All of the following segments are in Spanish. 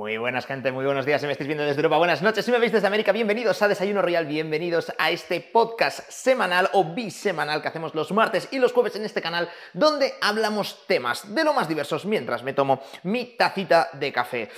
Muy buenas, gente, muy buenos días. Si me estáis viendo desde Europa, buenas noches. Si me veis desde América, bienvenidos a Desayuno Royal, bienvenidos a este podcast semanal o bisemanal que hacemos los martes y los jueves en este canal, donde hablamos temas de lo más diversos mientras me tomo mi tacita de café.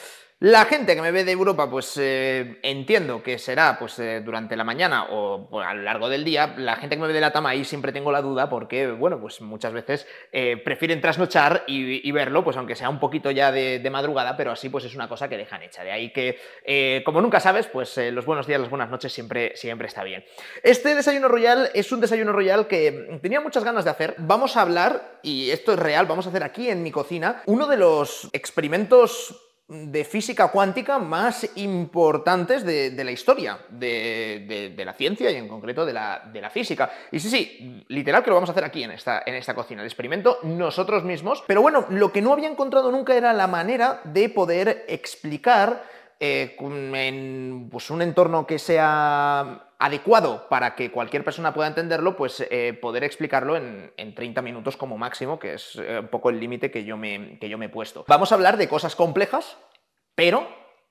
La gente que me ve de Europa, pues eh, entiendo que será pues eh, durante la mañana o a lo largo del día. La gente que me ve de la Tama ahí siempre tengo la duda porque, bueno, pues muchas veces eh, prefieren trasnochar y, verlo, pues aunque sea un poquito ya de, madrugada, pero así pues es una cosa que dejan hecha. De ahí que, como nunca sabes, pues los buenos días, las buenas noches siempre, siempre está bien. Este desayuno royal es un desayuno royal que tenía muchas ganas de hacer. Vamos a hablar, y esto es real, vamos a hacer aquí en mi cocina, uno de los experimentos de física cuántica más importantes de, la historia de, la ciencia y en concreto de la, física. Y sí, sí, literal que lo vamos a hacer aquí en esta, en esta cocina, el experimento nosotros mismos. Pero bueno, lo que no había encontrado nunca era la manera de poder explicar eh, en pues, un entorno que sea adecuado para que cualquier persona pueda entenderlo, pues eh, poder explicarlo en, 30 minutos como máximo, que es eh, un poco el límite que, yo me, que yo me he puesto. Vamos a hablar de cosas complejas, pero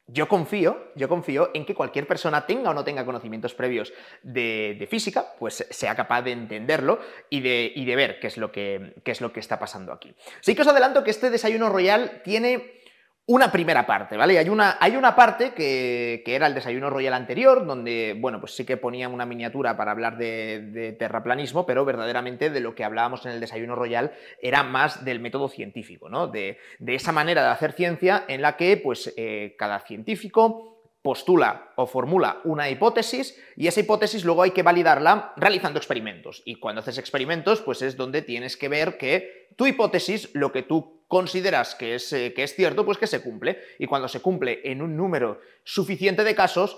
yo confío, yo confío en que cualquier persona tenga o no tenga conocimientos previos de, física, pues sea capaz de entenderlo y de, y de ver qué es, lo que, qué es lo que está pasando aquí. Sí que os adelanto que este desayuno royal tiene una primera parte, ¿vale? Hay una, hay una parte que, era el desayuno royal anterior, donde, bueno, pues sí que ponía una miniatura para hablar de, terraplanismo, pero verdaderamente de lo que hablábamos en el desayuno royal era más del método científico, ¿no? De, esa manera de hacer ciencia en la que, pues, eh, cada científico postula o formula una hipótesis y esa hipótesis luego hay que validarla realizando experimentos. Y cuando haces experimentos, pues es donde tienes que ver que tu hipótesis, lo que tú consideras que es, eh, que es cierto, pues que se cumple. Y cuando se cumple en un número suficiente de casos,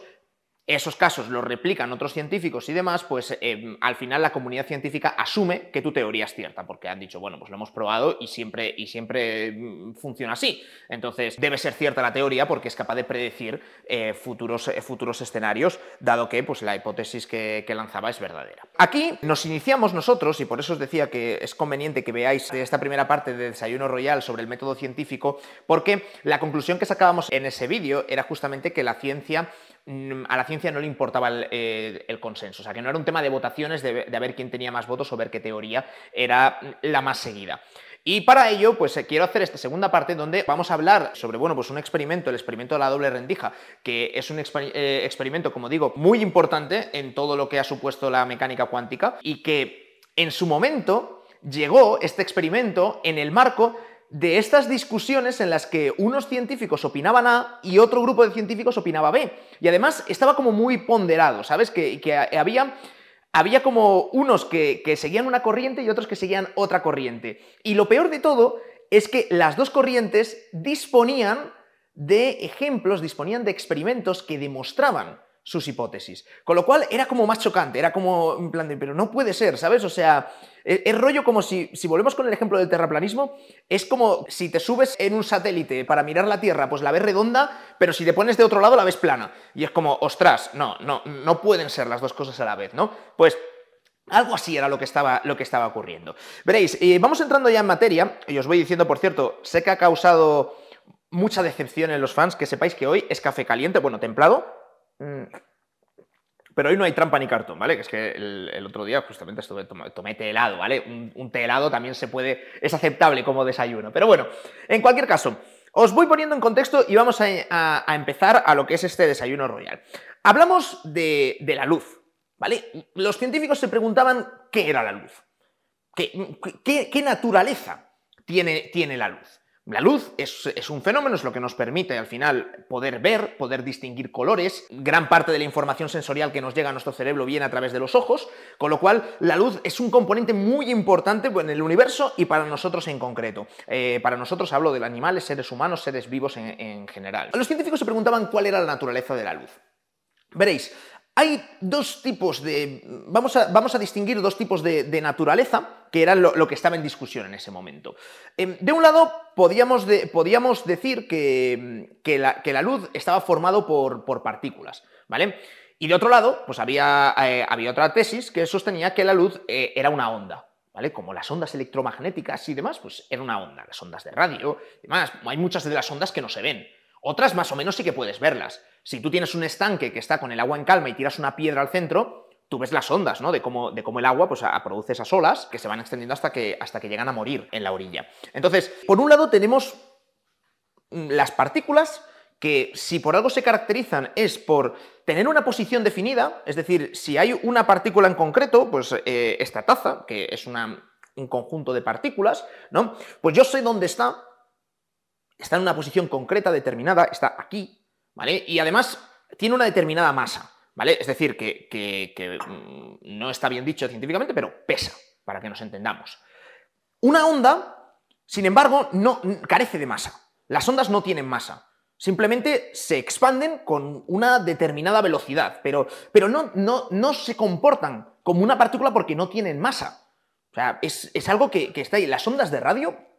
esos casos los replican otros científicos y demás, pues em, al final la comunidad científica asume que tu teoría es cierta, porque han dicho, bueno, pues lo hemos probado y siempre, y siempre mm, funciona así. Entonces, debe ser cierta la teoría porque es capaz de predecir eh, futuros, eh, futuros escenarios, dado que pues, la hipótesis que, lanzaba es verdadera. Aquí nos iniciamos nosotros, y por eso os decía que es conveniente que veáis esta primera parte de Desayuno Royal sobre el método científico, porque la conclusión que sacábamos en ese vídeo era justamente que la ciencia a la ciencia no le importaba eh, el, consenso. O sea, que no era un tema de votaciones, de, ver quién tenía más votos o ver qué teoría era la más seguida. Y para ello, pues eh, quiero hacer esta segunda parte donde vamos a hablar sobre, bueno, pues un experimento, el experimento de la doble rendija, que es un eh, experimento, como digo, muy importante en todo lo que ha supuesto la mecánica cuántica y que en su momento llegó este experimento en el marco de estas discusiones en las que unos científicos opinaban A y otro grupo de científicos opinaba B. Y además estaba como muy ponderado, ¿sabes? Que, había, había, como unos que, que seguían una corriente y otros que seguían otra corriente. Y lo peor de todo es que las dos corrientes disponían de ejemplos, disponían de experimentos que demostraban sus hipótesis. Con lo cual era como más chocante, era como en plan de, pero no puede ser, ¿sabes? O sea, e, es, rollo como si, si volvemos con el ejemplo del terraplanismo, es como si te subes en un satélite para mirar la Tierra, pues la ves redonda, pero si te pones de otro lado la ves plana. Y es como, ostras, no, no, no pueden ser las dos cosas a la vez, ¿no? Pues algo así era lo que estaba, lo que estaba ocurriendo. Veréis, y vamos entrando ya en materia, y os voy diciendo, por cierto, sé que ha causado mucha decepción en los fans, que sepáis que hoy es café caliente, bueno, templado. Pero hoy no hay trampa ni cartón, ¿vale? Que es que el, otro día justamente estuve, tomé, té helado, ¿vale? Un, té helado también se puede, es aceptable como desayuno. Pero bueno, en cualquier caso, os voy poniendo en contexto y vamos a, empezar a lo que es este desayuno royal. Hablamos de, la luz, ¿vale? Los científicos se preguntaban qué era la luz, qué, qué, naturaleza tiene, tiene la luz. La luz es, un fenómeno, es lo que nos permite al final poder ver, poder distinguir colores. Gran parte de la información sensorial que nos llega a nuestro cerebro viene a través de los ojos, con lo cual la luz es un componente muy importante en el universo y para nosotros en concreto. Eh, para nosotros hablo de animales, seres humanos, seres vivos en general. Los científicos se preguntaban cuál era la naturaleza de la luz. Veréis, hay dos tipos de... Vamos a, vamos a distinguir dos tipos de, naturaleza, que eran lo, que estaba en discusión en ese momento. Em, de un lado, podíamos, podíamos decir que, la, luz estaba formado por, partículas, ¿vale? Y de otro lado, pues había, eh, había otra tesis que sostenía que la luz eh, era una onda, ¿vale? Como las ondas electromagnéticas y demás, pues era una onda. Las ondas de radio y demás. Hay muchas de las ondas que no se ven. Otras más o menos sí que puedes verlas. Si tú tienes un estanque que está con el agua en calma y tiras una piedra al centro, tú ves las ondas, ¿no? De cómo, de cómo el agua pues, produce esas olas que se van extendiendo hasta que, hasta que llegan a morir en la orilla. Entonces, por un lado tenemos mm, las partículas que si por algo se caracterizan es por tener una posición definida, es decir, si hay una partícula en concreto, pues eh, esta taza, que es un conjunto de partículas, ¿no? Pues yo sé dónde está, está en una posición concreta, determinada, está aquí, ¿vale? Y además tiene una determinada masa, ¿vale? Es decir, que, mm, no está bien dicho científicamente, pero pesa, para que nos entendamos. Una onda, sin embargo, no carece de masa. Las ondas no tienen masa. Simplemente se expanden con una determinada velocidad, pero, pero no, no, no, se comportan como una partícula porque no tienen masa. O sea, es, algo que, que, está ahí. Las ondas de radio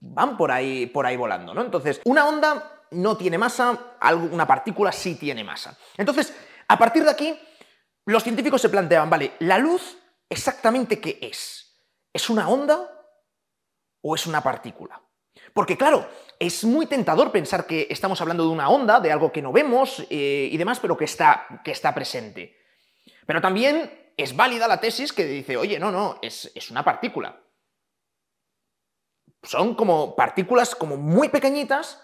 van por ahí, por ahí volando, ¿no? Entonces, una onda no tiene masa, una partícula sí tiene masa. Entonces, a partir de aquí, los científicos se planteaban, vale, ¿la luz exactamente qué es? ¿Es una onda o es una partícula? Porque claro, es muy tentador pensar que estamos hablando de una onda, de algo que no vemos eh, y demás, pero que está, que está presente. Pero también es válida la tesis que dice, oye, no, no, es, es una partícula son como partículas como muy pequeñitas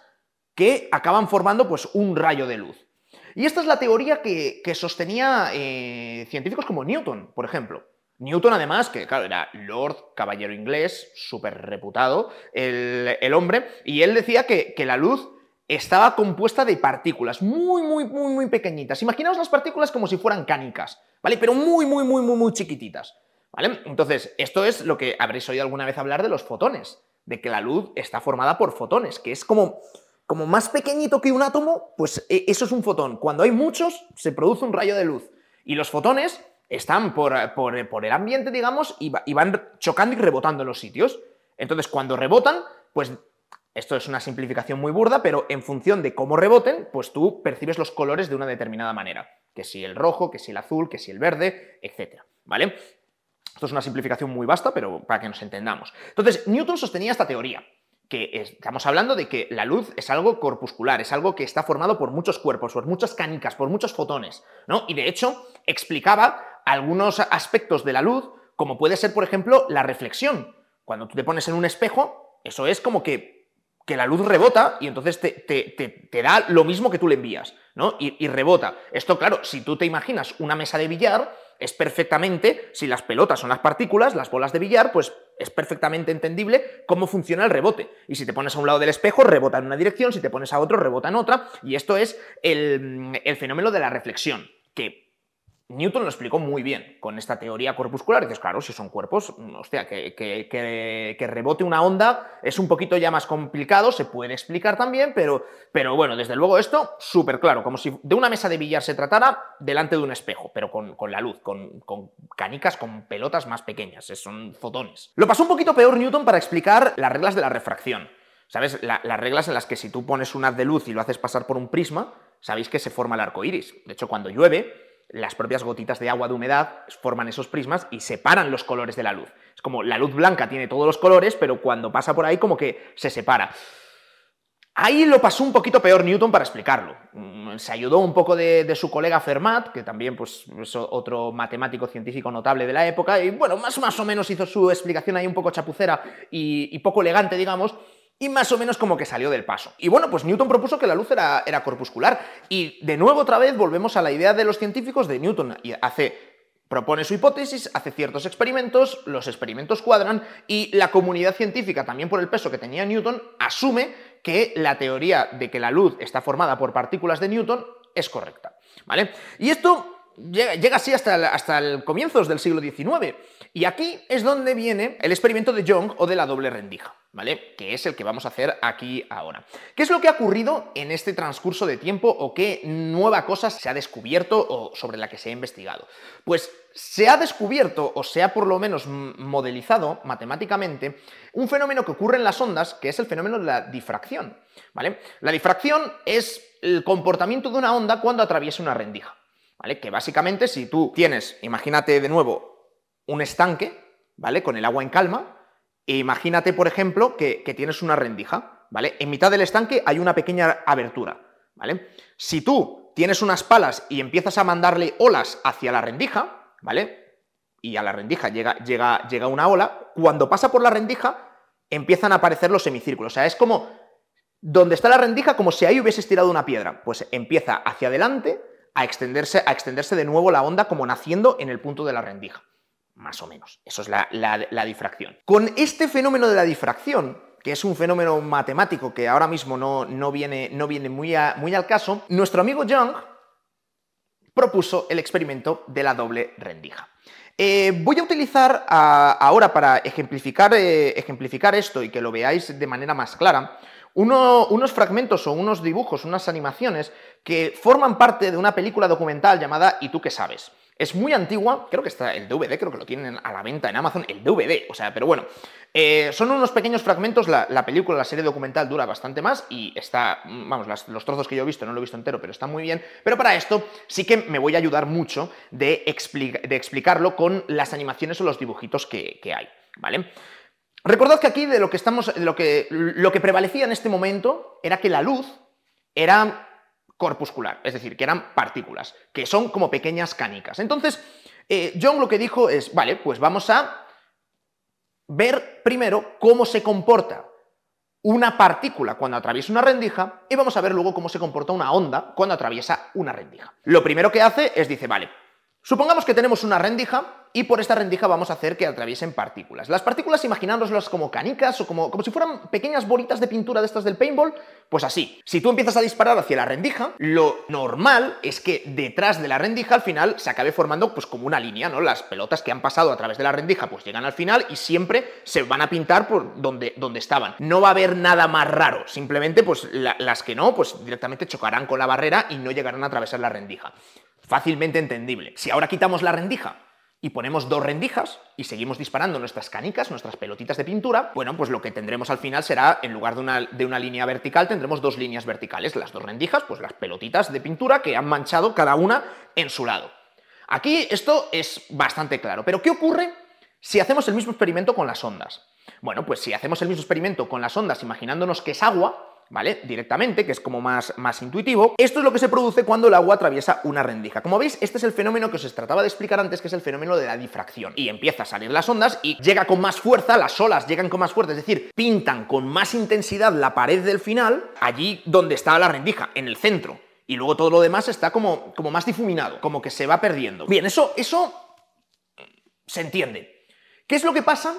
que acaban formando pues un rayo de luz. Y esta es la teoría que, sostenía eh, científicos como Newton, por ejemplo. Newton, además, que claro, era Lord Caballero inglés, súper reputado, el, hombre, y él decía que, que, la luz estaba compuesta de partículas muy, muy, muy, muy pequeñitas. Imaginaos las partículas como si fueran cánicas, ¿vale? Pero muy, muy, muy, muy, muy chiquititas, ¿vale? Entonces, esto es lo que habréis oído alguna vez hablar de los fotones de que la luz está formada por fotones, que es como, como más pequeñito que un átomo, pues e, eso es un fotón. Cuando hay muchos, se produce un rayo de luz. Y los fotones están por, por, el ambiente, digamos, y, van chocando y rebotando en los sitios. Entonces, cuando rebotan, pues esto es una simplificación muy burda, pero en función de cómo reboten, pues tú percibes los colores de una determinada manera. Que si el rojo, que si el azul, que si el verde, etc. ¿Vale? Esto es una simplificación muy vasta, pero para que nos entendamos. Entonces, Newton sostenía esta teoría, que estamos hablando de que la luz es algo corpuscular, es algo que está formado por muchos cuerpos, por muchas canicas, por muchos fotones, ¿no? Y de hecho, explicaba algunos aspectos de la luz, como puede ser, por ejemplo, la reflexión. Cuando tú te pones en un espejo, eso es como que, que la luz rebota y entonces te, te, da lo mismo que tú le envías, ¿no? Y, y rebota. Esto, claro, si tú te imaginas una mesa de billar, es perfectamente, si las pelotas son las partículas, las bolas de billar, pues es perfectamente entendible cómo funciona el rebote. Y si te pones a un lado del espejo, rebota en una dirección, si te pones a otro, rebota en otra, y esto es el, fenómeno de la reflexión, que Newton lo explicó muy bien con esta teoría corpuscular. dices, claro, si son cuerpos, hostia, que, que, rebote una onda es un poquito ya más complicado, se puede explicar también, pero, pero bueno, desde luego esto súper claro, como si de una mesa de billar se tratara delante de un espejo, pero con, la luz, con, canicas, con pelotas más pequeñas, son fotones. Lo pasó un poquito peor Newton para explicar las reglas de la refracción. ¿Sabes? las reglas en las que si tú pones un haz de luz y lo haces pasar por un prisma, sabéis que se forma el arco iris. De hecho, cuando llueve, las propias gotitas de agua de humedad forman esos prismas y separan los colores de la luz. Es como la luz blanca tiene todos los colores, pero cuando pasa por ahí como que se separa. Ahí lo pasó un poquito peor Newton para explicarlo. Mm, se ayudó un poco de, su colega Fermat, que también pues, es otro matemático científico notable de la época, y bueno, más, más o menos hizo su explicación ahí un poco chapucera y poco elegante, digamos, y más o menos como que salió del paso. Y bueno, pues Newton propuso que la luz era, corpuscular. Y de nuevo otra vez volvemos a la idea de los científicos de Newton. Y hace propone su hipótesis, hace ciertos experimentos, los experimentos cuadran y la comunidad científica, también por el peso que tenía Newton, asume que la teoría de que la luz está formada por partículas de Newton es correcta. ¿Vale? Y esto llega, así hasta, hasta el comienzos del siglo XIX. Y aquí es donde viene el experimento de Young o de la doble rendija. ¿Vale? Que es el que vamos a hacer aquí ahora. ¿Qué es lo que ha ocurrido en este transcurso de tiempo o qué nueva cosa se ha descubierto o sobre la que se ha investigado? Pues se ha descubierto, o se ha por lo menos modelizado matemáticamente, un fenómeno que ocurre en las ondas, que es el fenómeno de la difracción. ¿Vale? La difracción es el comportamiento de una onda cuando atraviesa una rendija. ¿Vale? Que básicamente si tú tienes, imagínate de nuevo, un estanque, ¿vale? Con el agua en calma, e imagínate, por ejemplo, que, tienes una rendija, ¿vale? En mitad del estanque hay una pequeña abertura, ¿vale? Si tú tienes unas palas y empiezas a mandarle olas hacia la rendija, ¿vale? Y a la rendija llega, llega, llega una ola, cuando pasa por la rendija empiezan a aparecer los semicírculos. O sea, es como donde está la rendija, como si ahí hubieses tirado una piedra. Pues empieza hacia adelante a extenderse, a extenderse de nuevo la onda como naciendo en el punto de la rendija. Más o menos. Eso es la, difracción. Con este fenómeno de la difracción, que es un fenómeno matemático que ahora mismo no, no viene, no viene muy, muy al caso, nuestro amigo Young propuso el experimento de la doble rendija. Eh, voy a utilizar ahora para ejemplificar, eh, ejemplificar, esto y que lo veáis de manera más clara, unos fragmentos o unos dibujos, unas animaciones que forman parte de una película documental llamada ¿Y tú qué sabes? Es muy antigua, creo que está el DVD, creo que lo tienen a la venta en Amazon, el DVD, o sea, pero bueno, eh, son unos pequeños fragmentos, la, película, la serie documental dura bastante más y está, vamos, los trozos que yo he visto, no lo he visto entero, pero está muy bien, pero para esto sí que me voy a ayudar mucho de, explicarlo con las animaciones o los dibujitos que hay, ¿vale? Recordad que aquí de lo que estamos, de lo que, lo que prevalecía en este momento era que la luz era corpuscular, es decir, que eran partículas, que son como pequeñas canicas. Entonces, eh, John lo que dijo es, vale, pues vamos a ver primero cómo se comporta una partícula cuando atraviesa una rendija y vamos a ver luego cómo se comporta una onda cuando atraviesa una rendija. Lo primero que hace es dice, vale, supongamos que tenemos una rendija y por esta rendija vamos a hacer que atraviesen partículas. Las partículas, imaginároslas como canicas o como, como si fueran pequeñas bolitas de pintura de estas del paintball, pues así. Si tú empiezas a disparar hacia la rendija, lo normal es que detrás de la rendija al final se acabe formando pues como una línea, ¿no? Las pelotas que han pasado a través de la rendija pues llegan al final y siempre se van a pintar por donde, donde estaban. No va a haber nada más raro, simplemente pues las que no, pues directamente chocarán con la barrera y no llegarán a atravesar la rendija. Fácilmente entendible. Si ahora quitamos la rendija y ponemos dos rendijas y seguimos disparando nuestras canicas, nuestras pelotitas de pintura, bueno, pues lo que tendremos al final será, en lugar de una, de una, línea vertical, tendremos dos líneas verticales. Las dos rendijas, pues las pelotitas de pintura que han manchado cada una en su lado. Aquí esto es bastante claro, pero ¿qué ocurre si hacemos el mismo experimento con las ondas? Bueno, pues si hacemos el mismo experimento con las ondas imaginándonos que es agua, ¿vale? Directamente, que es como más, más intuitivo. Esto es lo que se produce cuando el agua atraviesa una rendija. Como veis, este es el fenómeno que os trataba de explicar antes, que es el fenómeno de la difracción. Y empieza a salir las ondas y llega con más fuerza, las olas llegan con más fuerza, es decir, pintan con más intensidad la pared del final, allí donde está la rendija, en el centro. Y luego todo lo demás está como, como más difuminado, como que se va perdiendo. Bien, eso, eso se entiende. ¿Qué es lo que pasa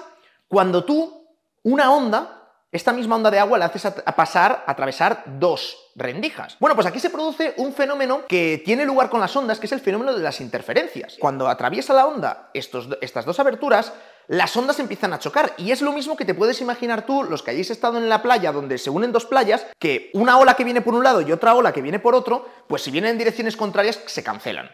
cuando tú, una onda, esta misma onda de agua la haces a, pasar, a atravesar dos rendijas. Bueno, pues aquí se produce un fenómeno que tiene lugar con las ondas, que es el fenómeno de las interferencias. Cuando atraviesa la onda estas dos aberturas, las ondas empiezan a chocar. Y es lo mismo que te puedes imaginar tú, los que hayáis estado en la playa donde se unen dos playas, que una ola que viene por un lado y otra ola que viene por otro, pues si vienen en direcciones contrarias, se cancelan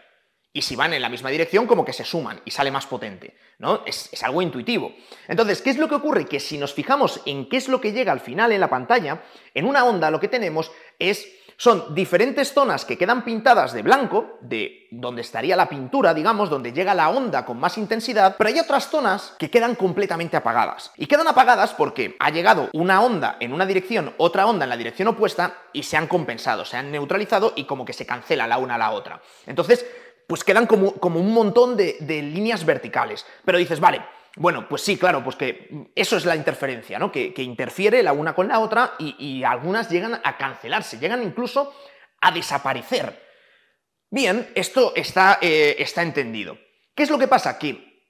y si van en la misma dirección, como que se suman y sale más potente, ¿no? Es, algo intuitivo. Entonces, ¿qué es lo que ocurre? Que si nos fijamos en qué es lo que llega al final en la pantalla, en una onda lo que tenemos es son diferentes zonas que quedan pintadas de blanco, de donde estaría la pintura, digamos, donde llega la onda con más intensidad, pero hay otras zonas que quedan completamente apagadas. Y quedan apagadas porque ha llegado una onda en una dirección, otra onda en la dirección opuesta, y se han compensado, se han neutralizado y como que se cancela la una a la otra. Entonces, pues quedan como, un montón de, líneas verticales. Pero dices, vale, bueno, pues sí, claro, pues que eso es la interferencia, ¿no? Que, interfiere la una con la otra y, algunas llegan a cancelarse, llegan incluso a desaparecer. Bien, esto está, eh, está entendido. ¿Qué es lo que pasa? Que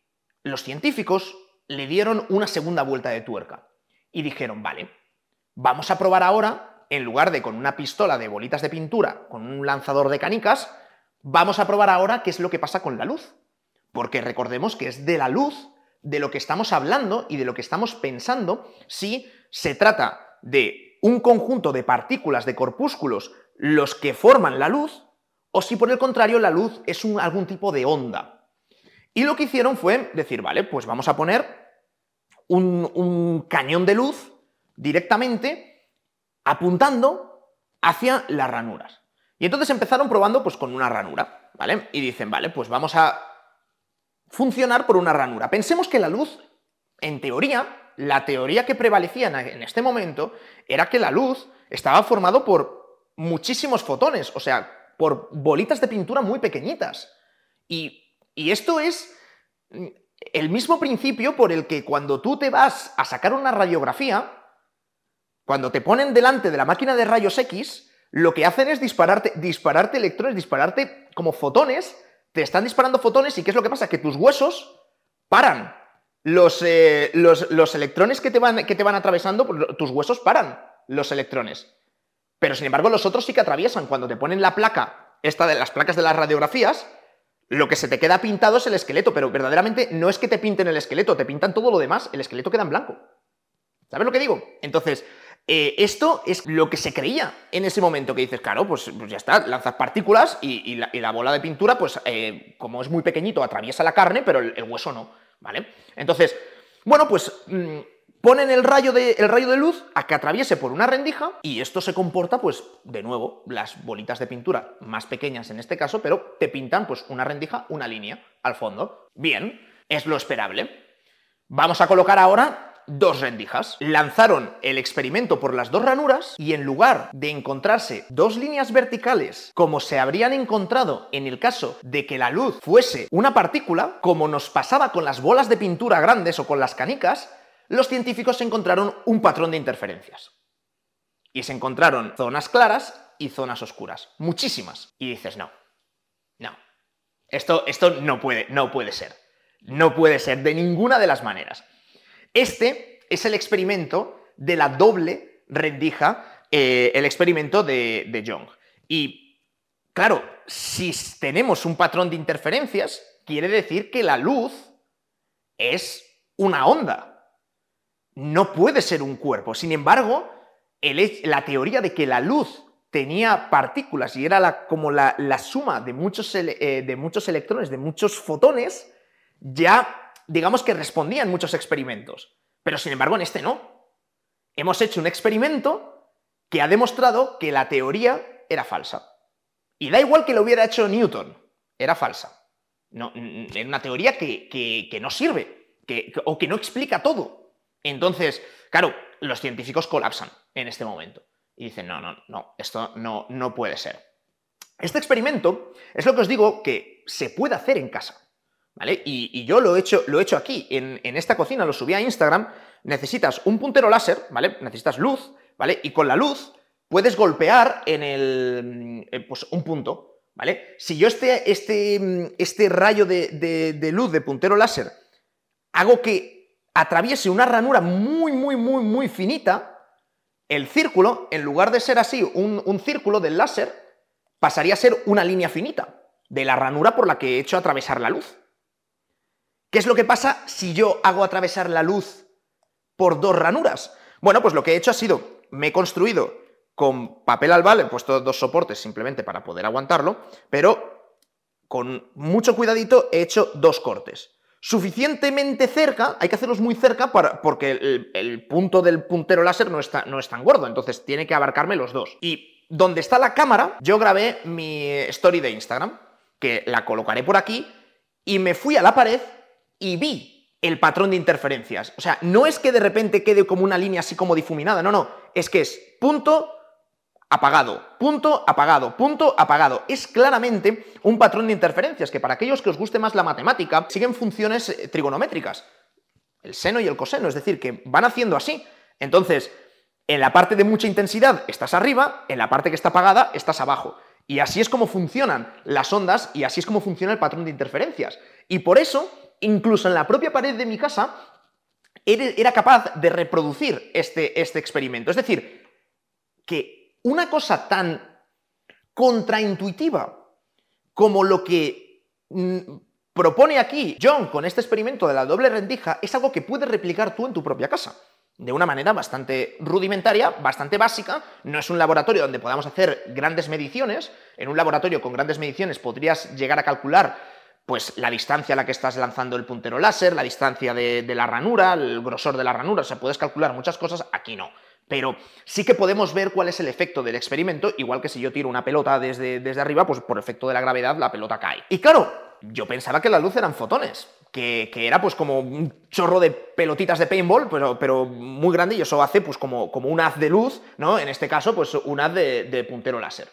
los científicos le dieron una segunda vuelta de tuerca y dijeron, vale, vamos a probar ahora, en lugar de con una pistola de bolitas de pintura, con un lanzador de canicas, Vamos a probar ahora qué es lo que pasa con la luz, porque recordemos que es de la luz de lo que estamos hablando y de lo que estamos pensando si se trata de un conjunto de partículas, de corpúsculos, los que forman la luz, o si por el contrario la luz es algún tipo de onda. Y lo que hicieron fue decir, vale, pues vamos a poner un, un cañón de luz directamente apuntando hacia las ranuras. Y entonces empezaron probando pues con una ranura, ¿vale? Y dicen, vale, pues vamos a funcionar por una ranura. Pensemos que la luz, en teoría, la teoría que prevalecía en este momento era que la luz estaba formado por muchísimos fotones, o sea, por bolitas de pintura muy pequeñitas. Y, y esto es el mismo principio por el que cuando tú te vas a sacar una radiografía, cuando te ponen delante de la máquina de rayos X, lo que hacen es dispararte, dispararte electrones, dispararte como fotones, te están disparando fotones y ¿qué es lo que pasa? Que tus huesos paran. Los, eh, los, electrones que te, van, que te van atravesando, pues, tus huesos paran los electrones. Pero sin embargo los otros sí que atraviesan. Cuando te ponen la placa, esta de las placas de las radiografías, lo que se te queda pintado es el esqueleto, pero verdaderamente no es que te pinten el esqueleto, te pintan todo lo demás, el esqueleto queda en blanco. ¿Sabes lo que digo? Entonces, eh, esto es lo que se creía en ese momento, que dices, claro, pues, pues ya está, lanzas partículas y, la, bola de pintura, pues eh, como es muy pequeñito, atraviesa la carne, pero el, hueso no, ¿vale? Entonces, bueno, pues mm, ponen el rayo, de, el rayo de luz a que atraviese por una rendija y esto se comporta, pues, de nuevo, las bolitas de pintura más pequeñas en este caso, pero te pintan, pues, una rendija, una línea al fondo. Bien, es lo esperable. Vamos a colocar ahora dos rendijas. Lanzaron el experimento por las dos ranuras y en lugar de encontrarse dos líneas verticales como se habrían encontrado en el caso de que la luz fuese una partícula, como nos pasaba con las bolas de pintura grandes o con las canicas, los científicos encontraron un patrón de interferencias. Y se encontraron zonas claras y zonas oscuras. Muchísimas. Y dices, no, no. Esto, esto no, puede, no puede ser. No puede ser de ninguna de las maneras. Este es el experimento de la doble rendija, eh, el experimento de, de Young. Y claro, si tenemos un patrón de interferencias, quiere decir que la luz es una onda. No puede ser un cuerpo. Sin embargo, la teoría de que la luz tenía partículas y era como la, suma de muchos, eh, de muchos electrones, de muchos fotones, ya digamos que respondían muchos experimentos. Pero sin embargo en este no. Hemos hecho un experimento que ha demostrado que la teoría era falsa. Y da igual que lo hubiera hecho Newton, era falsa. No, era una teoría que, no sirve, que, o que no explica todo. Entonces, claro, los científicos colapsan en este momento. Y dicen, no, no, no, esto no, no puede ser. Este experimento es lo que os digo que se puede hacer en casa. ¿Vale? Y, yo lo he hecho, aquí, en, esta cocina, lo subí a Instagram, necesitas un puntero láser, ¿vale? Necesitas luz, ¿vale? Y con la luz puedes golpear en el, eh, pues un punto, ¿vale? Si yo este, este, este rayo de, de, luz de puntero láser hago que atraviese una ranura muy, muy, muy, muy finita, el círculo, en lugar de ser así un, un círculo del láser, pasaría a ser una línea finita de la ranura por la que he hecho atravesar la luz. ¿Qué es lo que pasa si yo hago atravesar la luz por dos ranuras? Bueno, pues lo que he hecho ha sido, me he construido con papel albal, he puesto dos soportes simplemente para poder aguantarlo, pero con mucho cuidadito he hecho dos cortes. Suficientemente cerca, hay que hacerlos muy cerca para, porque el, punto del puntero láser no está, no es tan gordo, entonces tiene que abarcarme los dos. Y donde está la cámara, yo grabé mi story de Instagram, que la colocaré por aquí, y me fui a la pared y vi el patrón de interferencias. O sea, no es que de repente quede como una línea así como difuminada, no, no, es que es punto apagado, punto apagado, punto apagado. Es claramente un patrón de interferencias que para aquellos que os guste más la matemática siguen funciones eh, trigonométricas, el seno y el coseno, es decir, que van haciendo así. Entonces, en la parte de mucha intensidad estás arriba, en la parte que está apagada estás abajo. Y así es como funcionan las ondas y así es como funciona el patrón de interferencias. Y por eso incluso en la propia pared de mi casa, era capaz de reproducir este, este experimento. Es decir, que una cosa tan contraintuitiva como lo que mm, propone aquí John con este experimento de la doble rendija es algo que puedes replicar tú en tu propia casa. De una manera bastante rudimentaria, bastante básica. No es un laboratorio donde podamos hacer grandes mediciones. En un laboratorio con grandes mediciones podrías llegar a calcular pues la distancia a la que estás lanzando el puntero láser, la distancia de, la ranura, el grosor de la ranura, o sea, puedes calcular muchas cosas, aquí no. Pero sí que podemos ver cuál es el efecto del experimento, igual que si yo tiro una pelota desde, desde arriba, pues por efecto de la gravedad la pelota cae. Y claro, yo pensaba que la luz eran fotones, que, era pues como un chorro de pelotitas de paintball, pero, pero muy grande y eso hace pues como, como un haz de luz, ¿no? En este caso, pues un haz de, puntero láser.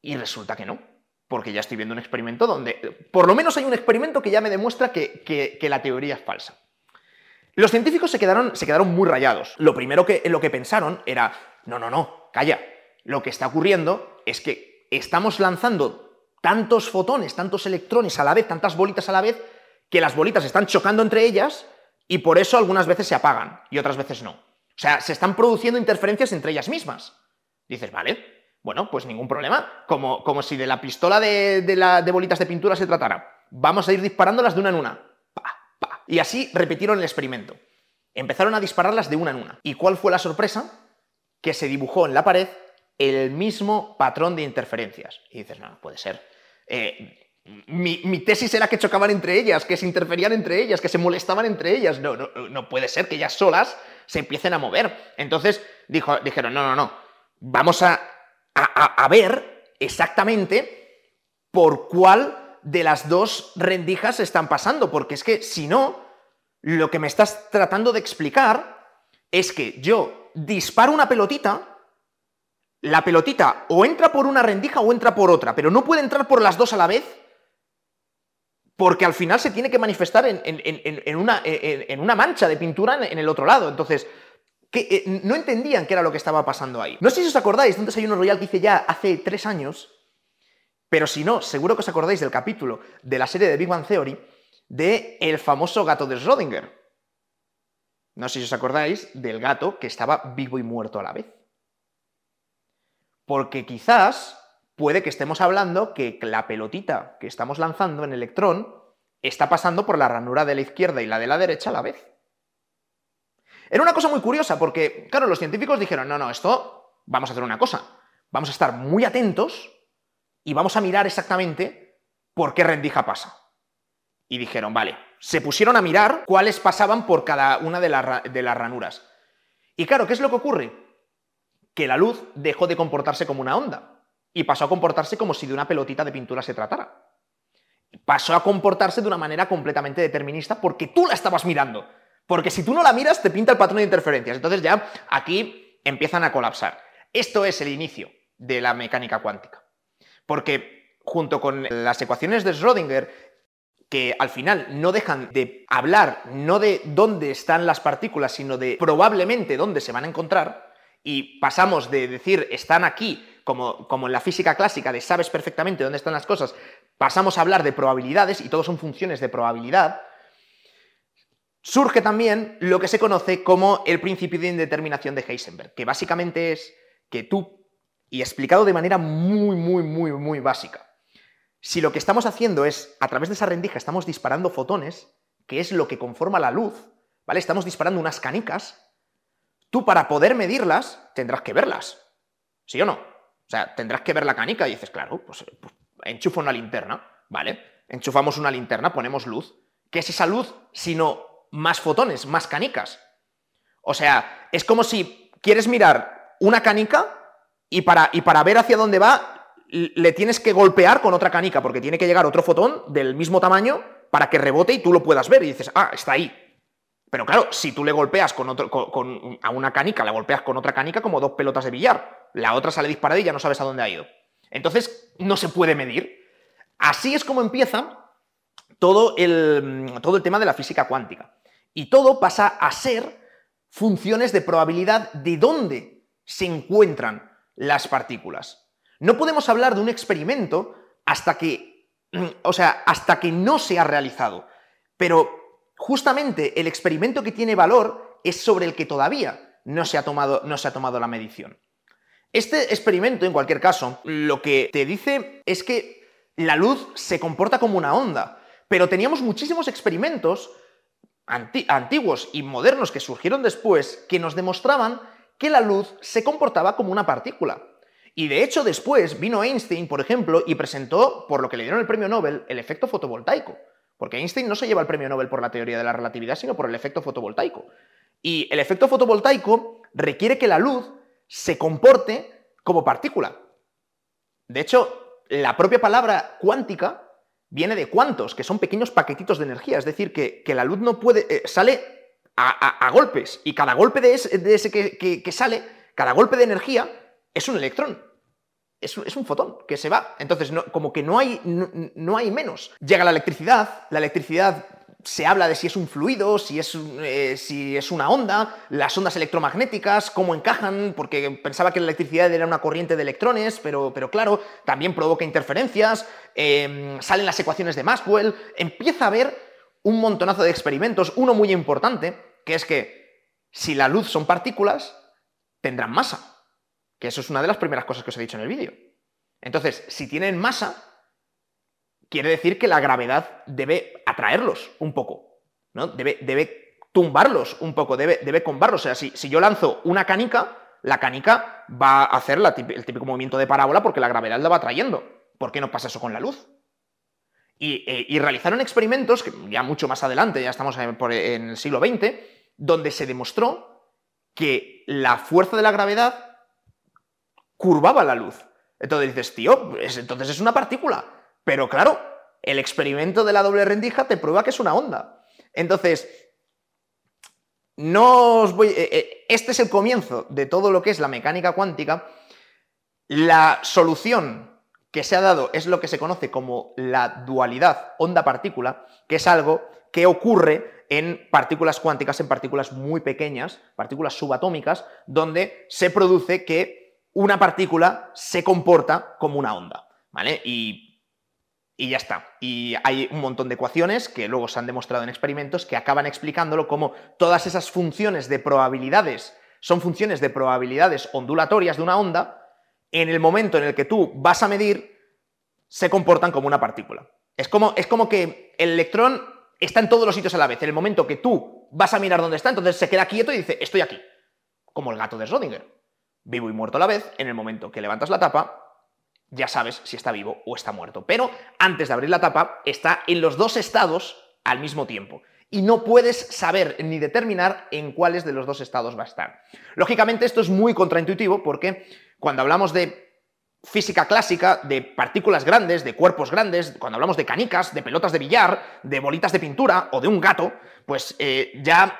Y resulta que no, porque ya estoy viendo un experimento donde, por lo menos hay un experimento que ya me demuestra que, la teoría es falsa. Los científicos se quedaron, se quedaron muy rayados. Lo primero que, lo que pensaron era, no, no, no, calla, lo que está ocurriendo es que estamos lanzando tantos fotones, tantos electrones a la vez, tantas bolitas a la vez, que las bolitas están chocando entre ellas y por eso algunas veces se apagan y otras veces no. O sea, se están produciendo interferencias entre ellas mismas. Dices, vale, bueno, pues ningún problema. Como, como si de la pistola de, la, de bolitas de pintura se tratara. Vamos a ir disparándolas de una en una. Y así repitieron el experimento. Empezaron a dispararlas de una en una. ¿Y cuál fue la sorpresa? Que se dibujó en la pared el mismo patrón de interferencias. Y dices, no, puede ser. Eh, mi, tesis era que chocaban entre ellas, que se interferían entre ellas, que se molestaban entre ellas. No, no, no puede ser que ellas solas se empiecen a mover. Entonces dijo, dijeron, no, no, no, vamos a, a, ver exactamente por cuál de las dos rendijas están pasando, porque es que si no, lo que me estás tratando de explicar es que yo disparo una pelotita, la pelotita o entra por una rendija o entra por otra, pero no puede entrar por las dos a la vez porque al final se tiene que manifestar en, una, mancha de pintura en, el otro lado. Entonces, eh, no entendían qué era lo que estaba pasando ahí. No sé si os acordáis de un desayuno royal que hice ya hace tres años, pero si no, seguro que os acordáis del capítulo de la serie de Big Bang Theory de el famoso gato de Schrödinger. No sé si os acordáis del gato que estaba vivo y muerto a la vez. Porque quizás puede que estemos hablando que la pelotita que estamos lanzando en electrón está pasando por la ranura de la izquierda y la de la derecha a la vez. Era una cosa muy curiosa porque, claro, los científicos dijeron, no, no, esto vamos a hacer una cosa, vamos a estar muy atentos y vamos a mirar exactamente por qué rendija pasa. Y dijeron, vale, se pusieron a mirar cuáles pasaban por cada una de, las ranuras. Y claro, ¿qué es lo que ocurre? Que la luz dejó de comportarse como una onda y pasó a comportarse como si de una pelotita de pintura se tratara. Pasó a comportarse de una manera completamente determinista porque tú la estabas mirando. Porque si tú no la miras, te pinta el patrón de interferencias. Entonces ya aquí empiezan a colapsar. Esto es el inicio de la mecánica cuántica. Porque junto con las ecuaciones de Schrödinger, que al final no dejan de hablar no de dónde están las partículas, sino de probablemente dónde se van a encontrar, y pasamos de decir están aquí como, en la física clásica, de sabes perfectamente dónde están las cosas, pasamos a hablar de probabilidades y todo son funciones de probabilidad, surge también lo que se conoce como el principio de indeterminación de Heisenberg, que básicamente es que tú, y explicado de manera muy, muy, muy, muy básica, si lo que estamos haciendo es, a través de esa rendija, estamos disparando fotones, que es lo que conforma la luz, ¿vale? Estamos disparando unas canicas, tú para poder medirlas tendrás que verlas, ¿sí o no? O sea, tendrás que ver la canica y dices, claro, pues, pues enchufo una linterna, ¿vale? Enchufamos una linterna, ponemos luz. ¿Qué es esa luz sino más fotones, más canicas? O sea, es como si quieres mirar una canica y para, y para ver hacia dónde va le tienes que golpear con otra canica porque tiene que llegar otro fotón del mismo tamaño para que rebote y tú lo puedas ver y dices, ah, está ahí. Pero claro, si tú le golpeas con otro, con, a una canica, la golpeas con otra canica como dos pelotas de billar la otra sale disparada y ya no sabes a dónde ha ido. Entonces, no se puede medir. Así es como empieza todo el, todo el tema de la física cuántica. Y todo pasa a ser funciones de probabilidad de dónde se encuentran las partículas. No podemos hablar de un experimento hasta que, o sea, hasta que no se ha realizado. Pero justamente el experimento que tiene valor es sobre el que todavía no se ha tomado, no se ha tomado la medición. Este experimento, en cualquier caso, lo que te dice es que la luz se comporta como una onda, pero teníamos muchísimos experimentos antiguos y modernos que surgieron después que nos demostraban que la luz se comportaba como una partícula. Y de hecho después vino Einstein, por ejemplo, y presentó, por lo que le dieron el premio Nobel, el efecto fotovoltaico. Porque Einstein no se lleva el premio Nobel por la teoría de la relatividad, sino por el efecto fotovoltaico. Y el efecto fotovoltaico requiere que la luz se comporte como partícula. De hecho, la propia palabra cuántica viene de cuantos, que son pequeños paquetitos de energía. Es decir, que, la luz no puede. Eh, sale a, golpes. Y cada golpe de ese, que, sale, cada golpe de energía, es un electrón. Es, un fotón que se va. Entonces, como que no hay, no hay menos. Llega la electricidad, la electricidad se habla de si es un fluido, si es, eh, si es, una onda, las ondas electromagnéticas, cómo encajan, porque pensaba que la electricidad era una corriente de electrones, pero, pero claro, también provoca interferencias, em, salen las ecuaciones de Maxwell, empieza a haber un montonazo de experimentos, uno muy importante, que es que si la luz son partículas, tendrán masa, que eso es una de las primeras cosas que os he dicho en el vídeo. Entonces, si tienen masa, quiere decir que la gravedad debe atraerlos un poco, ¿no? Debe, debe tumbarlos un poco, debe, debe combarlos. O sea, si, si, yo lanzo una canica, la canica va a hacer el típico movimiento de parábola porque la gravedad la va atrayendo. ¿Por qué no pasa eso con la luz? Y, eh, realizaron experimentos, que ya mucho más adelante, ya estamos en, en el siglo XX, donde se demostró que la fuerza de la gravedad curvaba la luz. Entonces dices, tío, entonces es una partícula. Pero claro, el experimento de la doble rendija te prueba que es una onda. Entonces, no os voy. Eh, eh, este es el comienzo de todo lo que es la mecánica cuántica. La solución que se ha dado es lo que se conoce como la dualidad onda-partícula, que es algo que ocurre en partículas cuánticas, en partículas muy pequeñas, partículas subatómicas, donde se produce que una partícula se comporta como una onda. ¿Vale? Y y ya está. Y hay un montón de ecuaciones que luego se han demostrado en experimentos que acaban explicándolo como todas esas funciones de probabilidades son funciones de probabilidades ondulatorias de una onda, en el momento en el que tú vas a medir, se comportan como una partícula. Es como, es como que el electrón está en todos los sitios a la vez. En el momento que tú vas a mirar dónde está, entonces se queda quieto y dice, estoy aquí. Como el gato de Schrödinger. Vivo y muerto a la vez, en el momento que levantas la tapa, ya sabes si está vivo o está muerto. Pero antes de abrir la tapa, está en los dos estados al mismo tiempo. Y no puedes saber ni determinar en cuáles de los dos estados va a estar. Lógicamente esto es muy contraintuitivo porque cuando hablamos de física clásica, de partículas grandes, de cuerpos grandes, cuando hablamos de canicas, de pelotas de billar, de bolitas de pintura o de un gato, pues eh, ya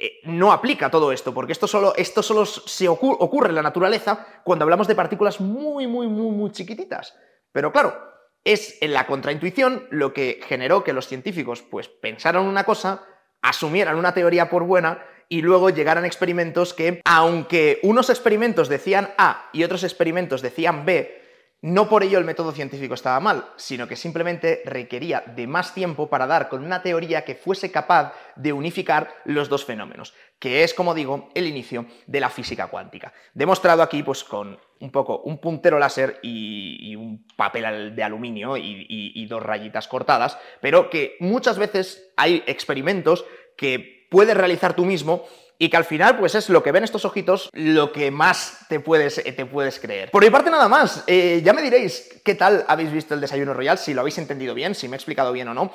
eh, no aplica todo esto, porque esto solo, esto solo se ocurre en la naturaleza cuando hablamos de partículas muy, muy, muy, muy chiquititas. Pero claro, es en la contraintuición lo que generó que los científicos pues pensaran una cosa, asumieran una teoría por buena y luego llegaran experimentos que, aunque unos experimentos decían A y otros experimentos decían B, no por ello el método científico estaba mal, sino que simplemente requería de más tiempo para dar con una teoría que fuese capaz de unificar los dos fenómenos, que es, como digo, el inicio de la física cuántica. Demostrado aquí, pues, con un poco un puntero láser y, un papel de aluminio y dos rayitas cortadas, pero que muchas veces hay experimentos que puedes realizar tú mismo y que al final, pues es lo que ven estos ojitos, lo que más te puedes, eh, te puedes creer. Por mi parte, nada más. Eh, ya me diréis qué tal habéis visto el desayuno royal, si lo habéis entendido bien, si me he explicado bien o no.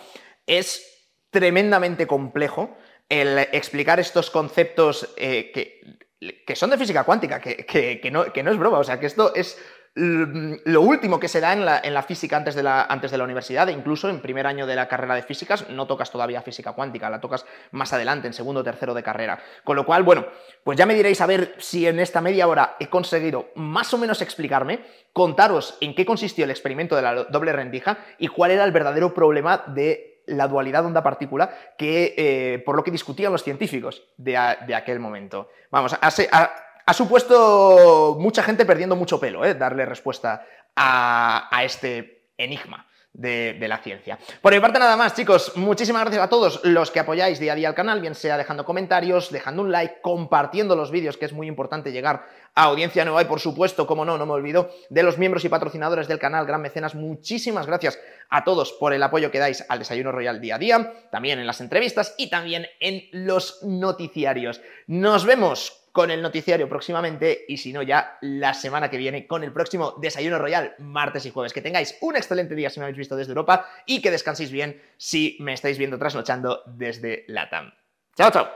Es tremendamente complejo el explicar estos conceptos eh, que, que, son de física cuántica, que, no, que no es broma. O sea, que esto es lo último que se da en la, física antes de la, antes de la universidad, e incluso en primer año de la carrera de físicas, no tocas todavía física cuántica, la tocas más adelante, en segundo o tercero de carrera. Con lo cual, bueno, pues ya me diréis a ver si en esta media hora he conseguido más o menos explicarme, contaros en qué consistió el experimento de la doble rendija y cuál era el verdadero problema de la dualidad onda-partícula, que eh, por lo que discutían los científicos de, aquel momento. Vamos, a, a ha supuesto mucha gente perdiendo mucho pelo, ¿eh? darle respuesta a, este enigma. De, la ciencia. Por mi parte nada más, chicos, muchísimas gracias a todos los que apoyáis día a día al canal, bien sea dejando comentarios, dejando un like, compartiendo los vídeos, que es muy importante llegar a audiencia nueva y por supuesto, como no, no me olvido de los miembros y patrocinadores del canal, Gran Mecenas, muchísimas gracias a todos por el apoyo que dais al Desayuno Royal día a día, también en las entrevistas y también en los noticiarios. Nos vemos con el noticiario próximamente y si no ya la semana que viene con el próximo Desayuno Royal martes y jueves. Que tengáis un excelente día si me habéis visto desde Europa y que descanséis bien si me estáis viendo trasnochando desde Latam. Chao, chao.